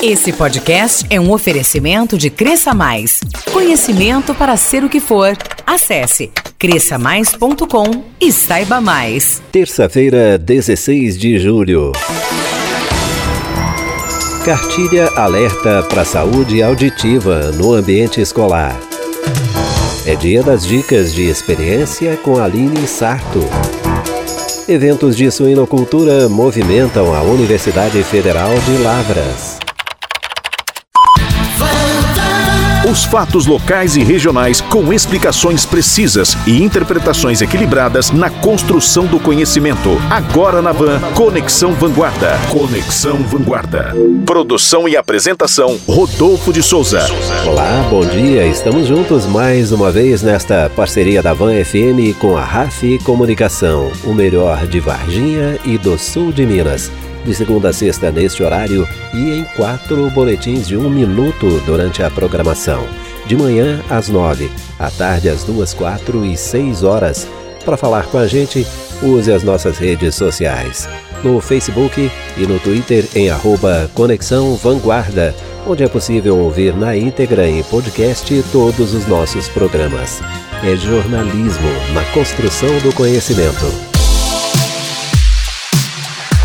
Esse podcast é um oferecimento de Cresça Mais. Conhecimento para ser o que for. Acesse cresçamais.com e saiba mais. Terça-feira, 16 de julho. Cartilha alerta para saúde auditiva no ambiente escolar. É dia das dicas de experiência com Aline Sarto. Eventos de suinocultura movimentam a Universidade Federal de Lavras. Os fatos locais e regionais com explicações precisas e interpretações equilibradas na construção do conhecimento. Agora na Van, Conexão Vanguarda. Conexão Vanguarda. Produção e apresentação, Rodolfo de Souza. Olá, bom dia. Estamos juntos mais uma vez nesta parceria da Van FM com a RAF Comunicação, o melhor de Varginha e do sul de Minas de segunda a sexta neste horário e em quatro boletins de um minuto durante a programação. De manhã às nove, à tarde às duas, quatro e seis horas. Para falar com a gente, use as nossas redes sociais. No Facebook e no Twitter em arroba Conexão Vanguarda, onde é possível ouvir na íntegra em podcast todos os nossos programas. É jornalismo na construção do conhecimento.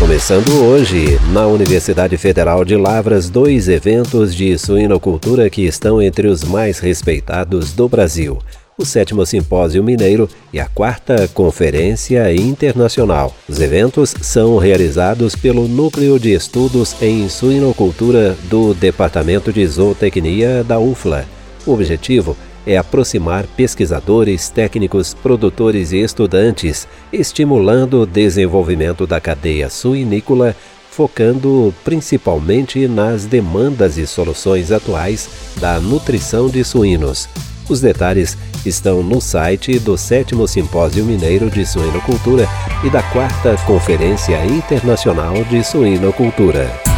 Começando hoje, na Universidade Federal de Lavras, dois eventos de suinocultura que estão entre os mais respeitados do Brasil. O sétimo Simpósio Mineiro e a quarta Conferência Internacional. Os eventos são realizados pelo Núcleo de Estudos em Suinocultura do Departamento de Zootecnia da UFLA. O objetivo é aproximar pesquisadores, técnicos, produtores e estudantes, estimulando o desenvolvimento da cadeia suinícola, focando principalmente nas demandas e soluções atuais da nutrição de suínos. Os detalhes estão no site do 7 Simpósio Mineiro de Suinocultura e da 4 Conferência Internacional de Suinocultura.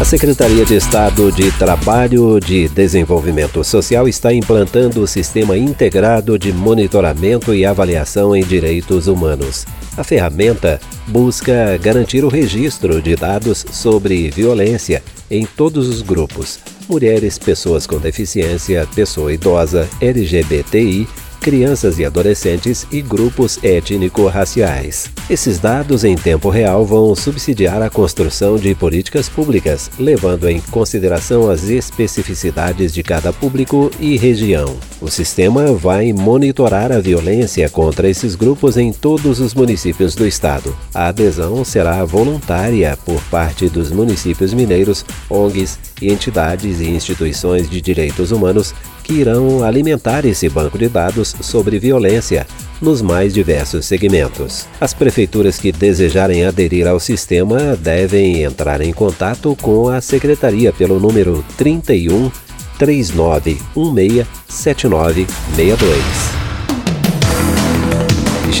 A Secretaria de Estado de Trabalho de Desenvolvimento Social está implantando o Sistema Integrado de Monitoramento e Avaliação em Direitos Humanos. A ferramenta busca garantir o registro de dados sobre violência em todos os grupos: mulheres, pessoas com deficiência, pessoa idosa, LGBTI crianças e adolescentes e grupos étnico-raciais. Esses dados em tempo real vão subsidiar a construção de políticas públicas, levando em consideração as especificidades de cada público e região. O sistema vai monitorar a violência contra esses grupos em todos os municípios do estado. A adesão será voluntária por parte dos municípios mineiros, ONGs e entidades e instituições de direitos humanos que irão alimentar esse banco de dados sobre violência nos mais diversos segmentos. As prefeituras que desejarem aderir ao sistema devem entrar em contato com a secretaria pelo número 31 3916 7962.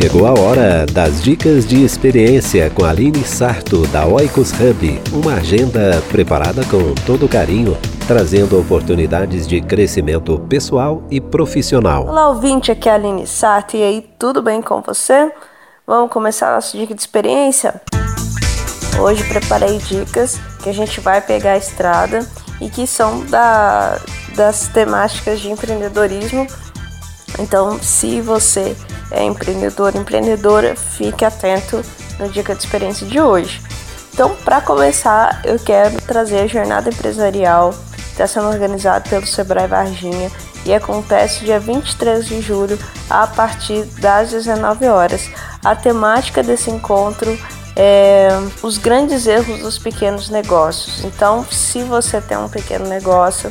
Chegou a hora das dicas de experiência com Aline Sarto, da Oikos Hub, uma agenda preparada com todo carinho, trazendo oportunidades de crescimento pessoal e profissional. Olá, ouvinte, aqui é a Aline Sarto, e aí, tudo bem com você? Vamos começar a nossa dica de experiência? Hoje preparei dicas que a gente vai pegar a estrada e que são da, das temáticas de empreendedorismo. Então, se você é empreendedor, empreendedora, fique atento no Dica de Experiência de hoje. Então, para começar, eu quero trazer a jornada empresarial que está sendo organizada pelo Sebrae Varginha e acontece dia 23 de julho a partir das 19 horas. A temática desse encontro é os grandes erros dos pequenos negócios. Então, se você tem um pequeno negócio,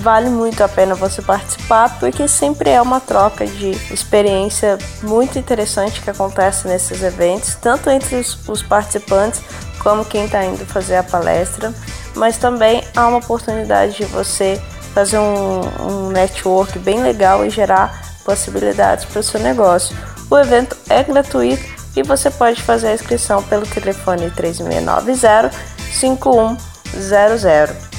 vale muito a pena você participar, porque sempre é uma troca de experiência muito interessante que acontece nesses eventos, tanto entre os, os participantes como quem está indo fazer a palestra, mas também há uma oportunidade de você fazer um, um network bem legal e gerar possibilidades para o seu negócio. O evento é gratuito e você pode fazer a inscrição pelo telefone 3690 5100.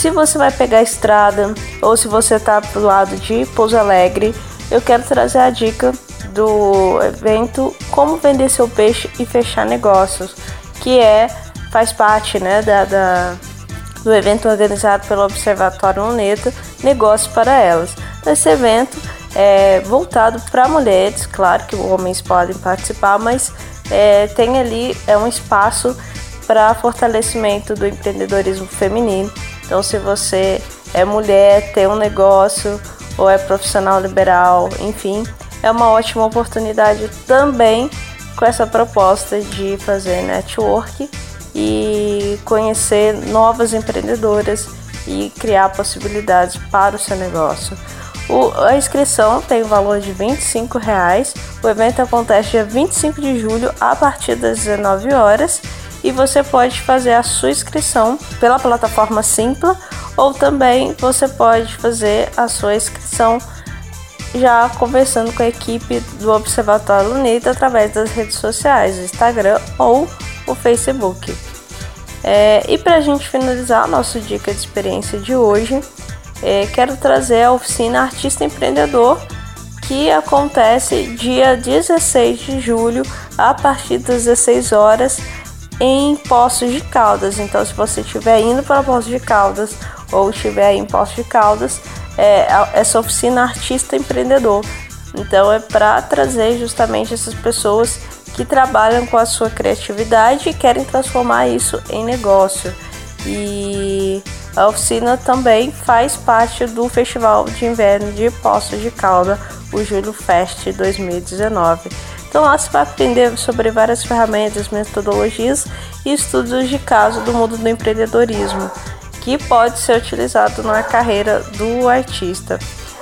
Se você vai pegar a estrada ou se você está pro lado de Pouso Alegre, eu quero trazer a dica do evento Como Vender Seu Peixe e Fechar Negócios, que é faz parte né, da, da do evento organizado pelo Observatório UNETA Negócios para Elas. Esse evento é voltado para mulheres, claro que homens podem participar, mas é, tem ali é um espaço para fortalecimento do empreendedorismo feminino. Então, se você é mulher, tem um negócio ou é profissional liberal, enfim, é uma ótima oportunidade também com essa proposta de fazer network e conhecer novas empreendedoras e criar possibilidades para o seu negócio. O, a inscrição tem o valor de 25 reais. O evento acontece dia 25 de julho a partir das 19 horas e você pode fazer a sua inscrição pela plataforma Simpla ou também você pode fazer a sua inscrição já conversando com a equipe do Observatório Unida através das redes sociais, o Instagram ou o Facebook. É, e para a gente finalizar a nossa dica de experiência de hoje, é, quero trazer a oficina Artista Empreendedor que acontece dia 16 de julho a partir das 16 horas em Poços de Caldas. Então, se você estiver indo para Poços de Caldas ou estiver em Poços de Caldas, é, essa oficina Artista Empreendedor. Então, é para trazer justamente essas pessoas que trabalham com a sua criatividade e querem transformar isso em negócio. E a oficina também faz parte do Festival de Inverno de Poços de Calda, o Julho Fest 2019. Então lá você vai aprender sobre várias ferramentas, metodologias e estudos de caso do mundo do empreendedorismo, que pode ser utilizado na carreira do artista.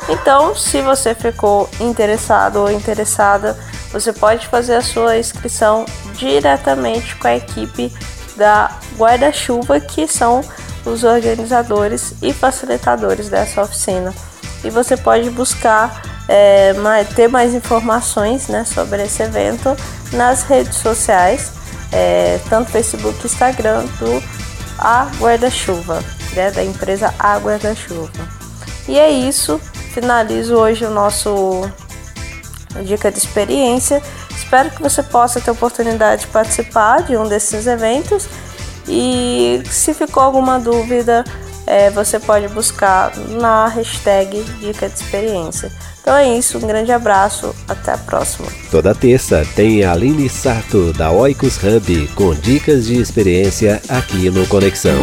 Então, se você ficou interessado ou interessada, você pode fazer a sua inscrição diretamente com a equipe da Guarda-Chuva, que são os organizadores e facilitadores dessa oficina. E você pode buscar é, mais, ter mais informações né, sobre esse evento nas redes sociais, é, tanto Facebook e Instagram do A Guarda-Chuva, né, da empresa A Guarda-Chuva. E é isso, finalizo hoje o nosso dica de experiência. Espero que você possa ter oportunidade de participar de um desses eventos e se ficou alguma dúvida, é, você pode buscar na hashtag Dica de Experiência. Então é isso, um grande abraço, até a próxima. Toda terça tem a Aline Sato da Oikos Hub com dicas de experiência aqui no Conexão.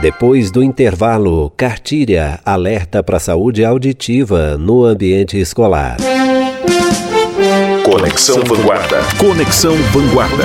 Depois do intervalo, Cartilha alerta para a saúde auditiva no ambiente escolar. Conexão Vanguarda. Conexão Vanguarda.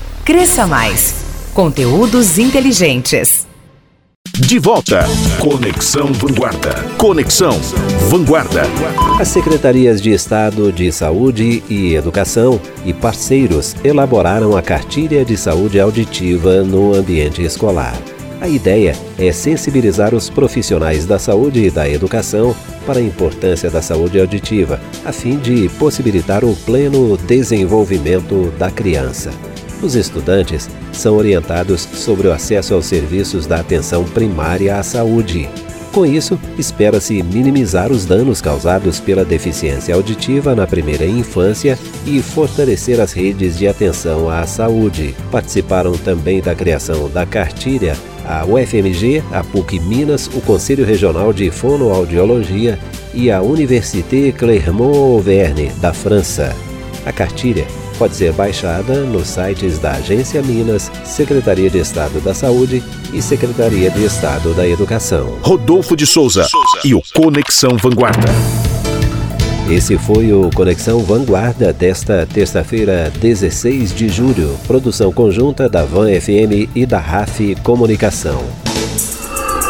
Cresça Mais. Conteúdos inteligentes. De volta. Conexão Vanguarda. Conexão Vanguarda. As secretarias de Estado de Saúde e Educação e parceiros elaboraram a cartilha de saúde auditiva no ambiente escolar. A ideia é sensibilizar os profissionais da saúde e da educação para a importância da saúde auditiva, a fim de possibilitar o pleno desenvolvimento da criança. Os estudantes são orientados sobre o acesso aos serviços da atenção primária à saúde. Com isso, espera-se minimizar os danos causados pela deficiência auditiva na primeira infância e fortalecer as redes de atenção à saúde. Participaram também da criação da cartilha a UFMG, a PUC Minas, o Conselho Regional de Fonoaudiologia e a Université Clermont-Auvergne, da França. A cartilha pode ser baixada nos sites da Agência Minas, Secretaria de Estado da Saúde e Secretaria de Estado da Educação. Rodolfo de Souza e o Conexão Vanguarda. Esse foi o Conexão Vanguarda desta terça-feira, 16 de julho. Produção conjunta da Van FM e da RAF Comunicação.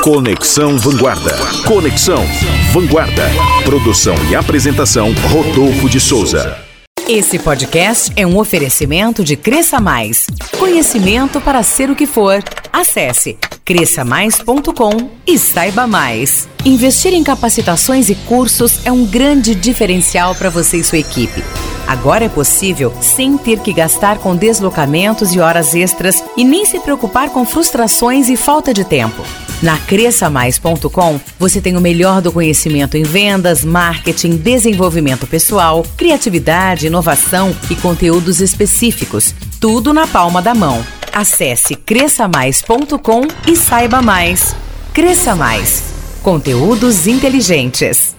Conexão Vanguarda. Conexão Vanguarda. Produção e apresentação Rodolfo de Souza. Esse podcast é um oferecimento de Cresça Mais. Conhecimento para ser o que for. Acesse cresçamais.com e saiba mais. Investir em capacitações e cursos é um grande diferencial para você e sua equipe. Agora é possível sem ter que gastar com deslocamentos e horas extras e nem se preocupar com frustrações e falta de tempo. Na cresçamais.com, você tem o melhor do conhecimento em vendas, marketing, desenvolvimento pessoal, criatividade, inovação e conteúdos específicos. Tudo na palma da mão. Acesse cresçamais.com e saiba mais. Cresça Mais. Conteúdos inteligentes.